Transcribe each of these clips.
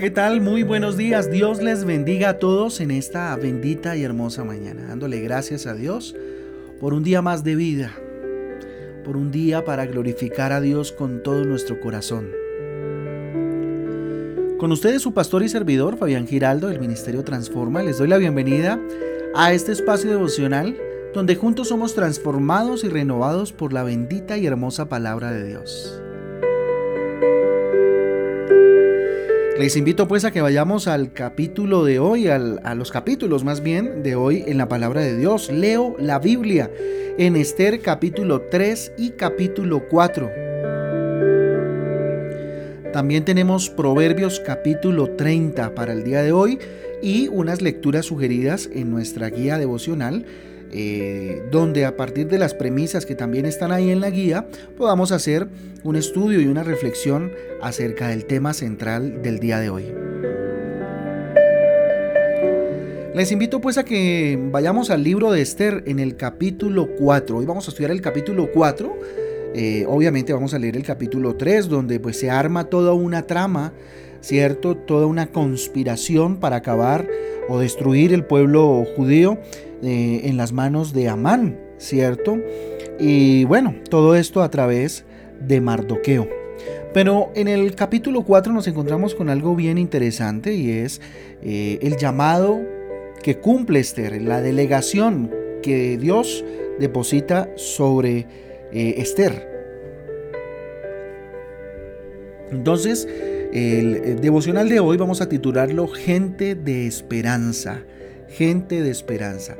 ¿qué tal? Muy buenos días. Dios les bendiga a todos en esta bendita y hermosa mañana, dándole gracias a Dios por un día más de vida, por un día para glorificar a Dios con todo nuestro corazón. Con ustedes su pastor y servidor, Fabián Giraldo, del Ministerio Transforma, les doy la bienvenida a este espacio devocional donde juntos somos transformados y renovados por la bendita y hermosa palabra de Dios. Les invito pues a que vayamos al capítulo de hoy, a los capítulos más bien de hoy en la palabra de Dios. Leo la Biblia en Esther capítulo 3 y capítulo 4. También tenemos Proverbios capítulo 30 para el día de hoy y unas lecturas sugeridas en nuestra guía devocional eh, donde a partir de las premisas que también están ahí en la guía podamos hacer un estudio y una reflexión acerca del tema central del día de hoy. Les invito pues a que vayamos al libro de Esther en el capítulo 4. Hoy vamos a estudiar el capítulo 4. Eh, obviamente vamos a leer el capítulo 3 donde pues se arma toda una trama, ¿cierto? Toda una conspiración para acabar o destruir el pueblo judío eh, en las manos de Amán, ¿cierto? Y bueno, todo esto a través de Mardoqueo. Pero en el capítulo 4 nos encontramos con algo bien interesante y es eh, el llamado que cumple Esther, la delegación que Dios deposita sobre eh, Esther. Entonces, el devocional de hoy vamos a titularlo Gente de Esperanza. Gente de Esperanza.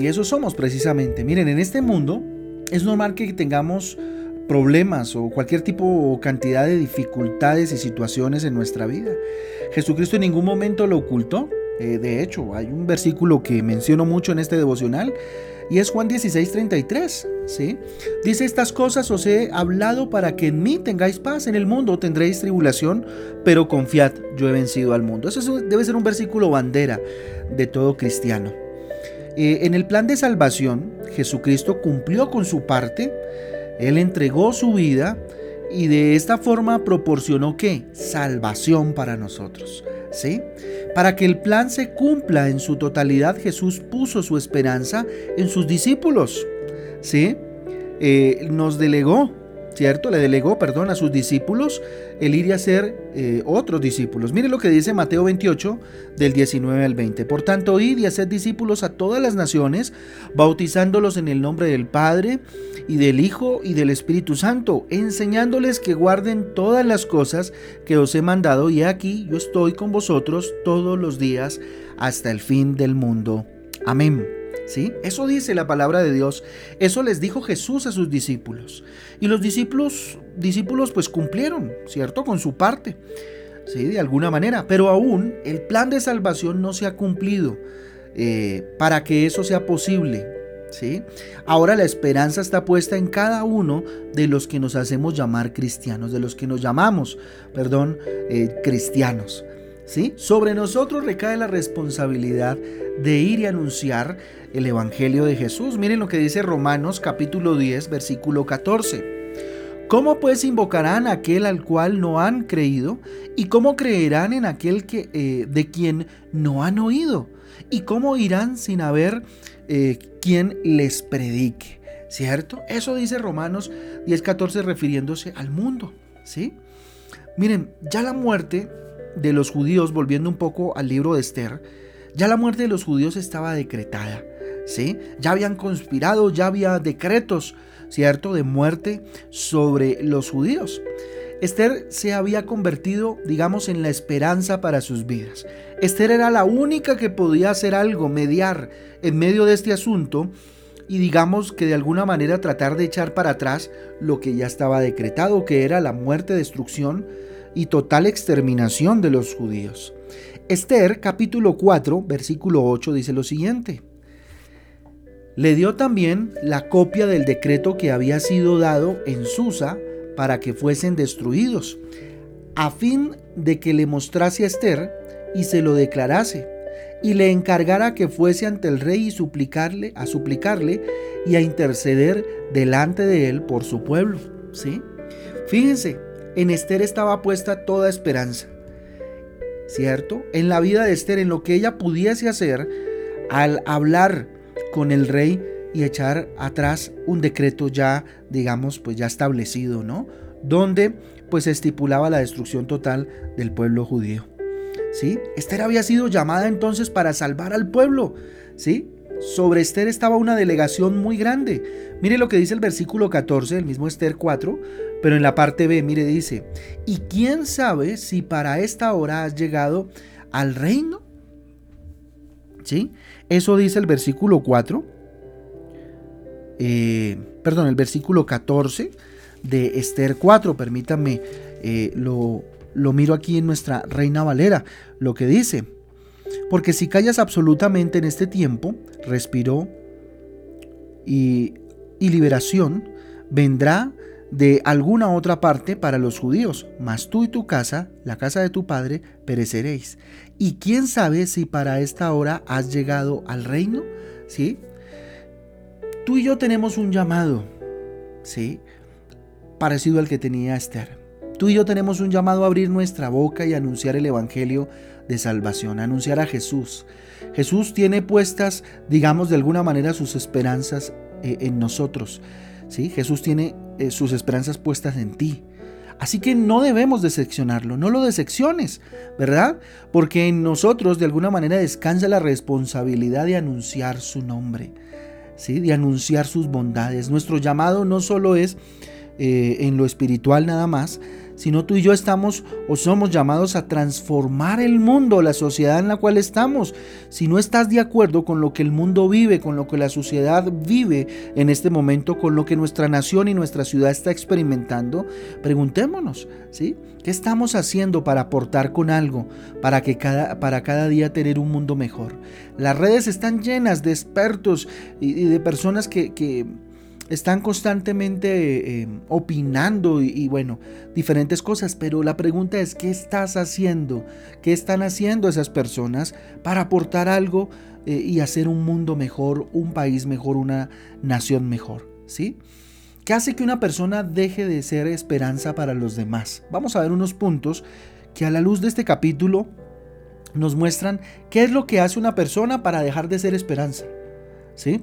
Y eso somos precisamente. Miren, en este mundo es normal que tengamos problemas o cualquier tipo o cantidad de dificultades y situaciones en nuestra vida. Jesucristo en ningún momento lo ocultó. Eh, de hecho, hay un versículo que menciono mucho en este devocional y es Juan 16, 33. ¿sí? Dice, estas cosas os he hablado para que en mí tengáis paz. En el mundo tendréis tribulación, pero confiad, yo he vencido al mundo. Eso debe ser un versículo bandera de todo cristiano. Eh, en el plan de salvación, Jesucristo cumplió con su parte, Él entregó su vida y de esta forma proporcionó qué? Salvación para nosotros. ¿Sí? Para que el plan se cumpla en su totalidad, Jesús puso su esperanza en sus discípulos. ¿Sí? Eh, nos delegó ¿cierto? Le delegó, perdón, a sus discípulos el ir a ser eh, otros discípulos. Mire lo que dice Mateo 28, del 19 al 20. Por tanto, id y haced discípulos a todas las naciones, bautizándolos en el nombre del Padre y del Hijo y del Espíritu Santo, enseñándoles que guarden todas las cosas que os he mandado, y aquí yo estoy con vosotros todos los días hasta el fin del mundo. Amén. Eso dice la palabra de Dios. Eso les dijo Jesús a sus discípulos. Y los discípulos, discípulos pues cumplieron, ¿cierto? Con su parte, ¿sí? De alguna manera. Pero aún el plan de salvación no se ha cumplido eh, para que eso sea posible. ¿Sí? Ahora la esperanza está puesta en cada uno de los que nos hacemos llamar cristianos, de los que nos llamamos, perdón, eh, cristianos. ¿Sí? Sobre nosotros recae la responsabilidad de ir y anunciar el Evangelio de Jesús. Miren lo que dice Romanos capítulo 10, versículo 14. ¿Cómo pues invocarán a aquel al cual no han creído? ¿Y cómo creerán en aquel que, eh, de quien no han oído? ¿Y cómo irán sin haber eh, quien les predique? ¿Cierto? Eso dice Romanos 10:14 refiriéndose al mundo. ¿sí? Miren, ya la muerte de los judíos, volviendo un poco al libro de Esther, ya la muerte de los judíos estaba decretada. ¿sí? Ya habían conspirado, ya había decretos, ¿cierto?, de muerte sobre los judíos. Esther se había convertido, digamos, en la esperanza para sus vidas. Esther era la única que podía hacer algo, mediar en medio de este asunto y digamos que de alguna manera tratar de echar para atrás lo que ya estaba decretado, que era la muerte, destrucción y total exterminación de los judíos. Esther capítulo 4, versículo 8 dice lo siguiente. Le dio también la copia del decreto que había sido dado en Susa para que fuesen destruidos, a fin de que le mostrase a Esther y se lo declarase, y le encargara que fuese ante el rey y suplicarle, a suplicarle y a interceder delante de él por su pueblo. ¿sí? Fíjense, en Esther estaba puesta toda esperanza. ¿cierto? En la vida de Esther, en lo que ella pudiese hacer al hablar con el rey y echar atrás un decreto ya, digamos, pues ya establecido, ¿no? Donde pues estipulaba la destrucción total del pueblo judío. ¿Sí? Esther había sido llamada entonces para salvar al pueblo, ¿sí? Sobre Esther estaba una delegación muy grande. Mire lo que dice el versículo 14, el mismo Esther 4, pero en la parte B, mire, dice, ¿y quién sabe si para esta hora has llegado al reino? ¿Sí? Eso dice el versículo 4. Eh, perdón, el versículo 14 de Esther 4. Permítanme, eh, lo, lo miro aquí en nuestra Reina Valera, lo que dice. Porque si callas absolutamente en este tiempo, respiró y, y liberación vendrá de alguna otra parte para los judíos, mas tú y tu casa, la casa de tu padre, pereceréis. Y quién sabe si para esta hora has llegado al reino, ¿sí? Tú y yo tenemos un llamado, ¿sí? Parecido al que tenía Esther. Tú y yo tenemos un llamado a abrir nuestra boca y anunciar el evangelio de salvación, anunciar a Jesús. Jesús tiene puestas, digamos de alguna manera, sus esperanzas eh, en nosotros. ¿sí? Jesús tiene eh, sus esperanzas puestas en ti. Así que no debemos decepcionarlo, no lo decepciones, ¿verdad? Porque en nosotros de alguna manera descansa la responsabilidad de anunciar su nombre, ¿sí? De anunciar sus bondades. Nuestro llamado no solo es eh, en lo espiritual nada más, sino tú y yo estamos o somos llamados a transformar el mundo, la sociedad en la cual estamos. Si no estás de acuerdo con lo que el mundo vive, con lo que la sociedad vive en este momento, con lo que nuestra nación y nuestra ciudad está experimentando, preguntémonos, ¿sí? ¿Qué estamos haciendo para aportar con algo, para, que cada, para cada día tener un mundo mejor? Las redes están llenas de expertos y, de personas que, que están constantemente eh, opinando y, bueno, diferentes cosas, pero la pregunta es, ¿qué estás haciendo? ¿Qué están haciendo esas personas para aportar algo eh, y hacer un mundo mejor, un país mejor, una nación mejor? ¿Sí? ¿Qué hace que una persona deje de ser esperanza para los demás? Vamos a ver unos puntos que a la luz de este capítulo nos muestran qué es lo que hace una persona para dejar de ser esperanza.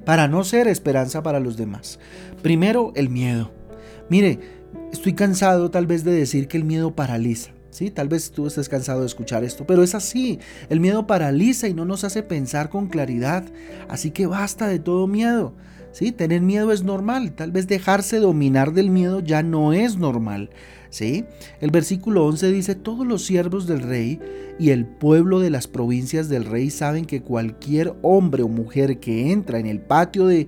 Para no ser esperanza para los demás. Primero, el miedo. Mire, estoy cansado tal vez de decir que el miedo paraliza. ¿Sí? Tal vez tú estés cansado de escuchar esto, pero es así. El miedo paraliza y no nos hace pensar con claridad. Así que basta de todo miedo. ¿Sí? Tener miedo es normal. Tal vez dejarse dominar del miedo ya no es normal. ¿Sí? El versículo 11 dice, todos los siervos del rey y el pueblo de las provincias del rey saben que cualquier hombre o mujer que entra en el patio de,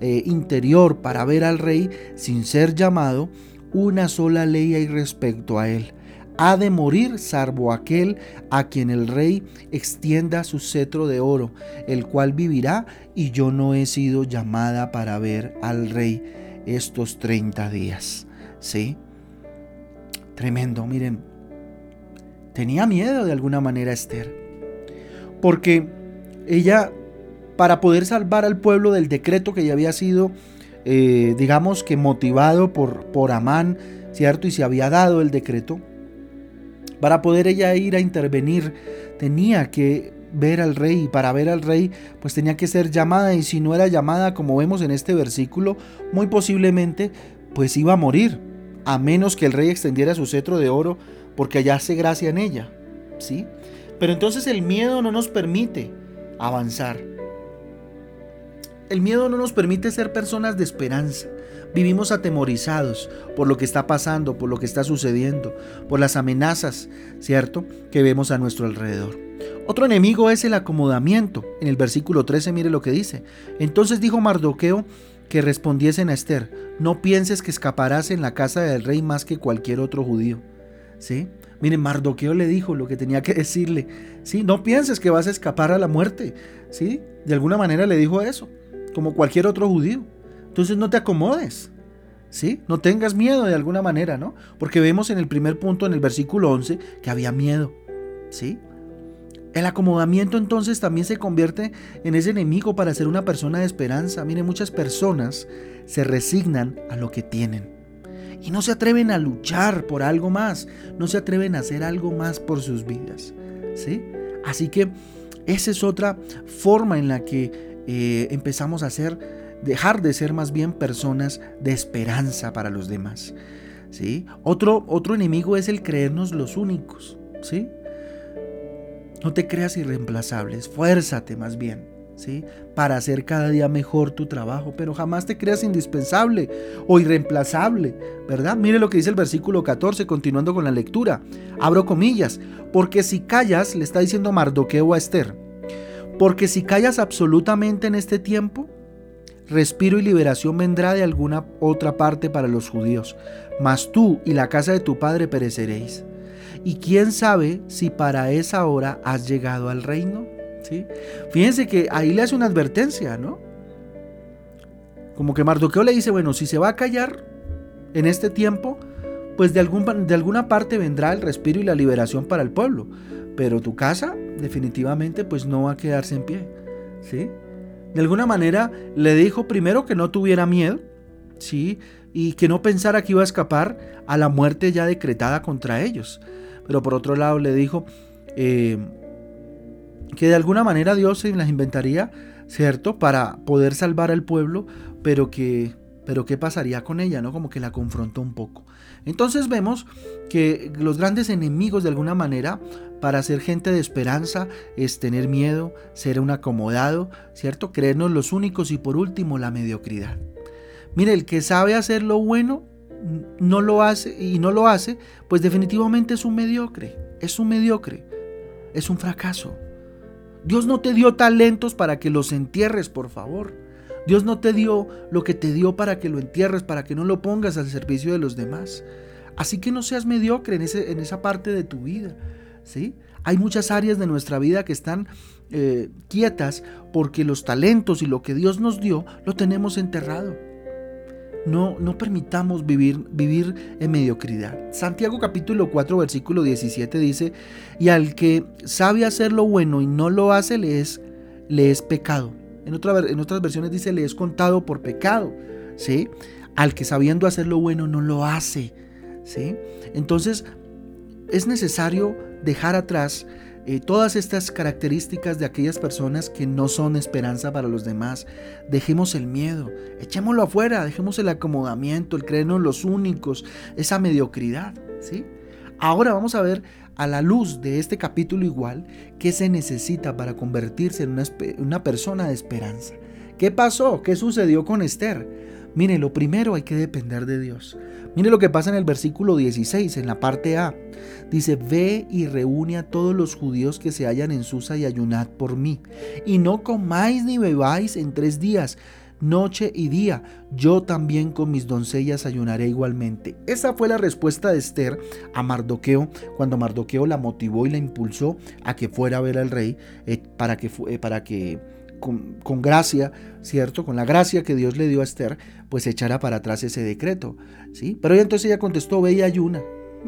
eh, interior para ver al rey sin ser llamado, una sola ley hay respecto a él. Ha de morir salvo aquel a quien el rey extienda su cetro de oro, el cual vivirá, y yo no he sido llamada para ver al rey estos 30 días. ¿Sí? Tremendo, miren. Tenía miedo de alguna manera Esther. Porque ella, para poder salvar al pueblo del decreto que ya había sido, eh, digamos que motivado por, por Amán, ¿cierto? Y se había dado el decreto. Para poder ella ir a intervenir, tenía que ver al rey y para ver al rey pues tenía que ser llamada y si no era llamada como vemos en este versículo muy posiblemente pues iba a morir a menos que el rey extendiera su cetro de oro, porque hallase gracia en ella. ¿Sí? Pero entonces el miedo no nos permite avanzar. El miedo no nos permite ser personas de esperanza. Vivimos atemorizados por lo que está pasando, por lo que está sucediendo, por las amenazas, ¿cierto?, que vemos a nuestro alrededor. Otro enemigo es el acomodamiento. En el versículo 13 mire lo que dice. Entonces dijo Mardoqueo que respondiesen a Esther, no pienses que escaparás en la casa del rey más que cualquier otro judío. ¿Sí? Miren, Mardoqueo le dijo lo que tenía que decirle. ¿Sí? No pienses que vas a escapar a la muerte. ¿Sí? De alguna manera le dijo eso, como cualquier otro judío. Entonces no te acomodes. ¿Sí? No tengas miedo de alguna manera, ¿no? Porque vemos en el primer punto, en el versículo 11, que había miedo. ¿Sí? El acomodamiento entonces también se convierte en ese enemigo para ser una persona de esperanza. Mire, muchas personas se resignan a lo que tienen y no se atreven a luchar por algo más, no se atreven a hacer algo más por sus vidas. ¿sí? Así que esa es otra forma en la que eh, empezamos a ser, dejar de ser más bien personas de esperanza para los demás. ¿sí? Otro, otro enemigo es el creernos los únicos. ¿sí? No te creas irreemplazable, esfuérzate más bien. ¿Sí? Para hacer cada día mejor tu trabajo, pero jamás te creas indispensable o irreemplazable, ¿verdad? Mire lo que dice el versículo 14, continuando con la lectura. Abro comillas, porque si callas, le está diciendo Mardoqueo a Esther, porque si callas absolutamente en este tiempo, respiro y liberación vendrá de alguna otra parte para los judíos, mas tú y la casa de tu padre pereceréis. Y quién sabe si para esa hora has llegado al reino. ¿Sí? Fíjense que ahí le hace una advertencia, ¿no? Como que Mardoqueo le dice, bueno, si se va a callar en este tiempo, pues de, algún, de alguna parte vendrá el respiro y la liberación para el pueblo. Pero tu casa definitivamente pues no va a quedarse en pie. ¿sí? De alguna manera le dijo primero que no tuviera miedo, ¿sí? y que no pensara que iba a escapar a la muerte ya decretada contra ellos. Pero por otro lado le dijo eh, que de alguna manera Dios se las inventaría, ¿cierto? Para poder salvar al pueblo, pero que pero ¿qué pasaría con ella? ¿no? Como que la confrontó un poco. Entonces vemos que los grandes enemigos de alguna manera para ser gente de esperanza es tener miedo, ser un acomodado, ¿cierto? Creernos los únicos y por último la mediocridad. Mire, el que sabe hacer lo bueno no lo hace y no lo hace, pues definitivamente es un mediocre, es un mediocre, es un fracaso. Dios no te dio talentos para que los entierres, por favor. Dios no te dio lo que te dio para que lo entierres, para que no lo pongas al servicio de los demás. Así que no seas mediocre en, ese, en esa parte de tu vida. ¿sí? Hay muchas áreas de nuestra vida que están eh, quietas porque los talentos y lo que Dios nos dio lo tenemos enterrado. No, no permitamos vivir, vivir en mediocridad. Santiago capítulo 4 versículo 17 dice, y al que sabe hacer lo bueno y no lo hace le es, le es pecado. En, en otras versiones dice, le es contado por pecado. ¿sí? Al que sabiendo hacer lo bueno no lo hace. ¿sí? Entonces, es necesario dejar atrás eh, todas estas características de aquellas personas que no son esperanza para los demás. Dejemos el miedo, echémoslo afuera, dejemos el acomodamiento, el creernos los únicos, esa mediocridad. ¿sí? Ahora vamos a ver a la luz de este capítulo igual qué se necesita para convertirse en una, persona de esperanza. ¿Qué pasó? ¿Qué sucedió con Esther? Mire, lo primero hay que depender de Dios. Mire lo que pasa en el versículo 16, en la parte A. Dice, ve y reúne a todos los judíos que se hallan en Susa y ayunad por mí. Y no comáis ni bebáis en tres días, noche y día. Yo también con mis doncellas ayunaré igualmente. Esa fue la respuesta de Esther a Mardoqueo cuando Mardoqueo la motivó y la impulsó a que fuera a ver al rey eh, para que, eh, para que con, gracia, ¿cierto? Con la gracia que Dios le dio a Esther, pues echara para atrás ese decreto, ¿sí? Pero entonces ella contestó, ve y ayuna,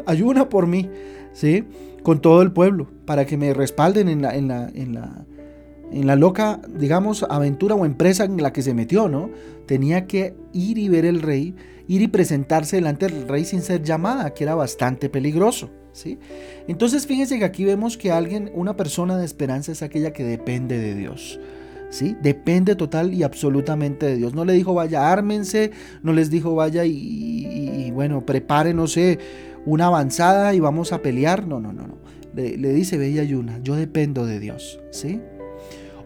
ayuna por mí, ¿sí? Con todo el pueblo, para que me respalden en la, en la, en la en la loca, digamos, aventura o empresa en la que se metió, ¿no? Tenía que ir y ver el rey, ir y presentarse delante del rey sin ser llamada, que era bastante peligroso, ¿sí? Entonces fíjense que aquí vemos que alguien, una persona de esperanza es aquella que depende de Dios. ¿Sí? Depende total y absolutamente de Dios. No le dijo vaya, ármense, no les dijo vaya y, bueno, prepare, no sé, una avanzada y vamos a pelear. No, no, no, no. Le, le dice, ve y ayuna, yo dependo de Dios, ¿sí?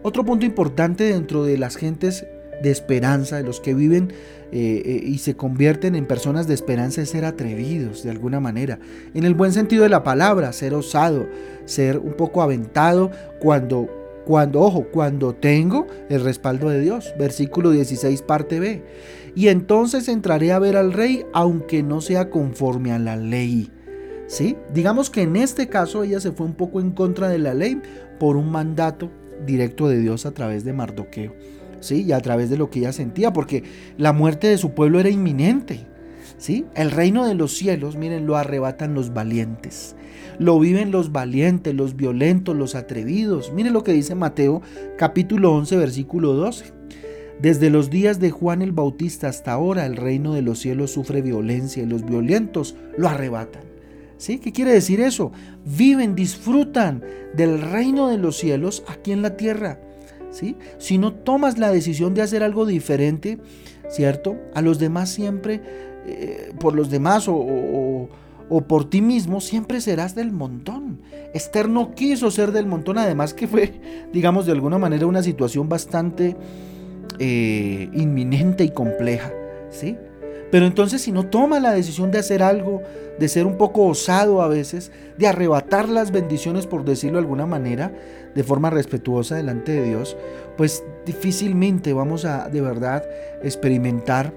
Otro punto importante dentro de las gentes de esperanza, de los que viven eh, eh, y se convierten en personas de esperanza, es ser atrevidos de alguna manera. En el buen sentido de la palabra, ser osado, ser un poco aventado cuando, cuando, ojo, cuando tengo el respaldo de Dios. Versículo 16, parte B. Y entonces entraré a ver al rey, aunque no sea conforme a la ley. ¿Sí? Digamos que en este caso ella se fue un poco en contra de la ley por un mandato directo de Dios a través de Mardoqueo, ¿sí? Y a través de lo que ella sentía, porque la muerte de su pueblo era inminente, ¿sí? El reino de los cielos, miren, lo arrebatan los valientes. Lo viven los valientes, los violentos, los atrevidos. Miren lo que dice Mateo capítulo 11, versículo 12. Desde los días de Juan el Bautista hasta ahora el reino de los cielos sufre violencia y los violentos lo arrebatan. ¿Sí? ¿Qué quiere decir eso? Viven, disfrutan del reino de los cielos aquí en la tierra. ¿Sí? Si no tomas la decisión de hacer algo diferente, ¿cierto? A los demás siempre, eh, por los demás o, o, por ti mismo, siempre serás del montón. Esther no quiso ser del montón, además que fue, digamos, de alguna manera una situación bastante eh, inminente y compleja, ¿sí? Pero entonces si no toma la decisión de hacer algo, de ser un poco osado a veces, de arrebatar las bendiciones, por decirlo de alguna manera, de forma respetuosa delante de Dios, pues difícilmente vamos a de verdad experimentar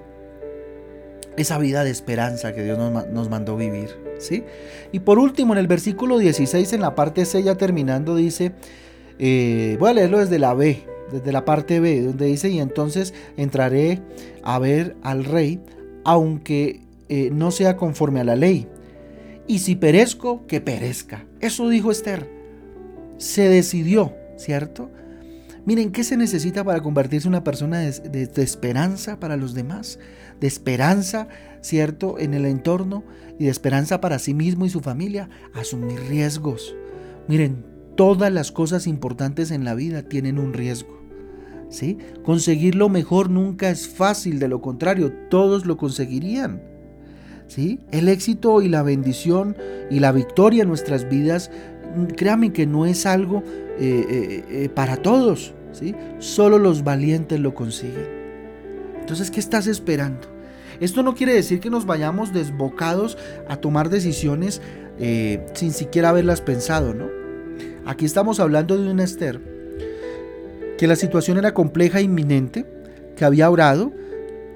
esa vida de esperanza que Dios nos, mandó vivir. ¿sí? Y por último, en el versículo 16, en la parte C, ya terminando, dice, eh, voy a leerlo desde la B, desde la parte B, donde dice, y entonces entraré a ver al rey, aunque eh, no sea conforme a la ley. Y si perezco, que perezca. Eso dijo Esther. Se decidió, ¿cierto? Miren, ¿qué se necesita para convertirse en una persona de, esperanza para los demás? De esperanza, ¿cierto? En el entorno y de esperanza para sí mismo y su familia. Asumir riesgos. Miren, todas las cosas importantes en la vida tienen un riesgo. Conseguir lo mejor nunca es fácil, de lo contrario, todos lo conseguirían. ¿Sí? El éxito y la bendición y la victoria en nuestras vidas, créanme que no es algo eh, eh, eh, para todos. ¿sí? Solo los valientes lo consiguen. Entonces, ¿qué estás esperando? Esto no quiere decir que nos vayamos desbocados a tomar decisiones sin siquiera haberlas pensado, ¿no? Aquí estamos hablando de una Esther que la situación era compleja e inminente, que había orado,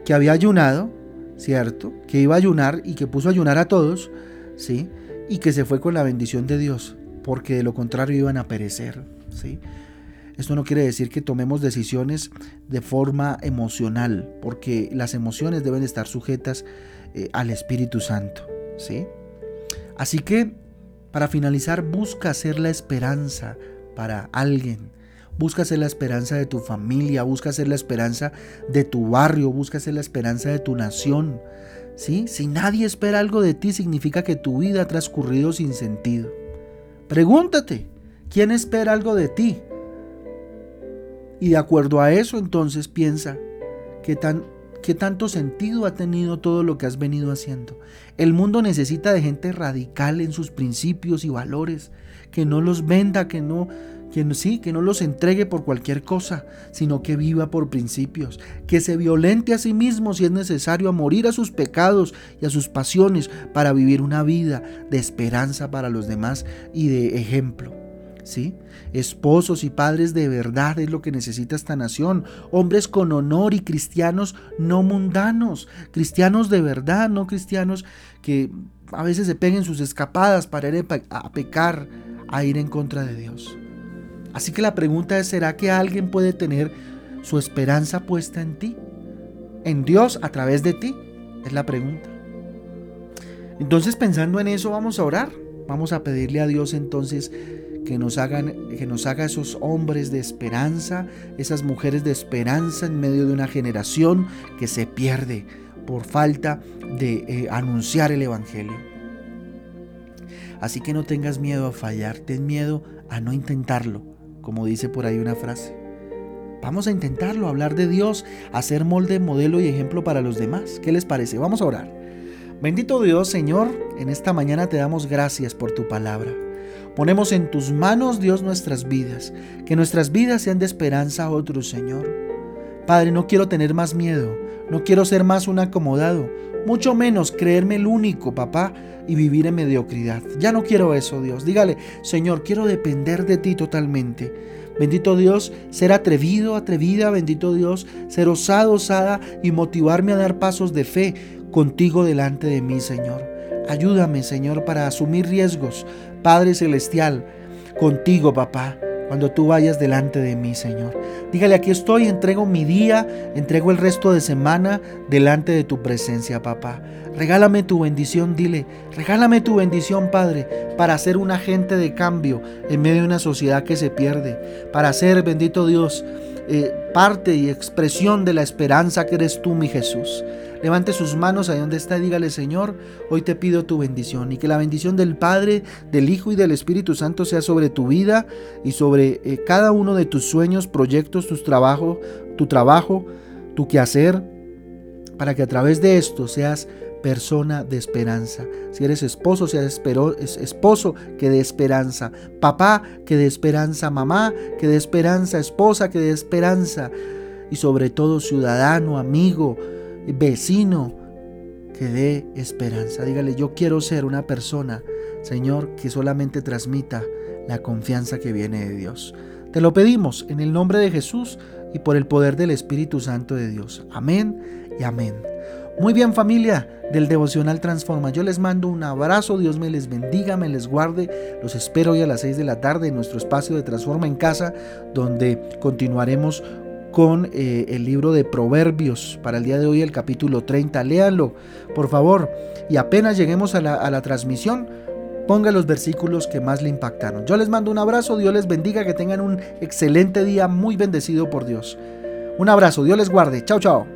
que había ayunado, ¿cierto? Que iba a ayunar y que puso a ayunar a todos, ¿sí? Y que se fue con la bendición de Dios, porque de lo contrario iban a perecer, ¿sí? Esto no quiere decir que tomemos decisiones de forma emocional, porque las emociones deben estar sujetas eh, al Espíritu Santo, ¿sí? Así que, para finalizar, busca ser la esperanza para alguien, Busca ser la esperanza de tu familia, busca ser la esperanza de tu barrio, busca ser la esperanza de tu nación. ¿Sí? Si nadie espera algo de ti, significa que tu vida ha transcurrido sin sentido. Pregúntate, ¿quién espera algo de ti? Y de acuerdo a eso, entonces piensa, ¿qué, tan, ¿qué tanto sentido ha tenido todo lo que has venido haciendo? El mundo necesita de gente radical en sus principios y valores, que no los venda, que no que sí, que no los entregue por cualquier cosa, sino que viva por principios, que se violente a sí mismo si es necesario a morir a sus pecados y a sus pasiones para vivir una vida de esperanza para los demás y de ejemplo. ¿Sí? Esposos y padres de verdad es lo que necesita esta nación, hombres con honor y cristianos no mundanos, cristianos de verdad, no cristianos que a veces se peguen sus escapadas para ir a pecar, a ir en contra de Dios. Así que la pregunta es, ¿será que alguien puede tener su esperanza puesta en ti? ¿En Dios a través de ti? Es la pregunta. Entonces pensando en eso vamos a orar. Vamos a pedirle a Dios entonces que nos, hagan, que nos haga esos hombres de esperanza, esas mujeres de esperanza en medio de una generación que se pierde por falta de eh, anunciar el Evangelio. Así que no tengas miedo a fallar, ten miedo a no intentarlo como dice por ahí una frase. Vamos a intentarlo, hablar de Dios, hacer molde, modelo y ejemplo para los demás. ¿Qué les parece? Vamos a orar. Bendito Dios, Señor, en esta mañana te damos gracias por tu palabra. Ponemos en tus manos, Dios, nuestras vidas, que nuestras vidas sean de esperanza a otros, Señor. Padre, no quiero tener más miedo, no quiero ser más un acomodado, mucho menos creerme el único, papá, y vivir en mediocridad. Ya no quiero eso, Dios. Dígale, Señor, quiero depender de ti totalmente. Bendito Dios, ser atrevido, atrevida, bendito Dios, ser osado, osada y motivarme a dar pasos de fe contigo delante de mí, Señor. Ayúdame, Señor, para asumir riesgos, Padre Celestial, contigo, papá cuando tú vayas delante de mí, Señor. Dígale, aquí estoy, entrego mi día, entrego el resto de semana delante de tu presencia, papá. Regálame tu bendición, dile, regálame tu bendición, Padre, para ser un agente de cambio en medio de una sociedad que se pierde, para ser, bendito Dios, eh, parte y expresión de la esperanza que eres tú, mi Jesús. Levante sus manos ahí donde está y dígale, Señor, hoy te pido tu bendición y que la bendición del Padre, del Hijo y del Espíritu Santo sea sobre tu vida y sobre eh, cada uno de tus sueños, proyectos, tus trabajos, tu trabajo, tu quehacer, para que a través de esto seas persona de esperanza. Si eres esposo, seas esposo que dé esperanza. Papá que dé esperanza. Mamá que dé esperanza. Esposa que dé esperanza. Y sobre todo ciudadano, amigo, vecino que dé esperanza. Dígale, yo quiero ser una persona, Señor, que solamente transmita la confianza que viene de Dios. Te lo pedimos en el nombre de Jesús y por el poder del Espíritu Santo de Dios. Amén y amén. Muy bien familia del devocional Transforma. Yo les mando un abrazo, Dios me les bendiga, me les guarde. Los espero hoy a las 6 de la tarde en nuestro espacio de Transforma en casa, donde continuaremos con eh, el libro de Proverbios para el día de hoy, el capítulo 30. Léanlo, por favor. Y apenas lleguemos a la, a la transmisión, ponga los versículos que más le impactaron. Yo les mando un abrazo, Dios les bendiga, que tengan un excelente día muy bendecido por Dios. Un abrazo, Dios les guarde. Chao, chao.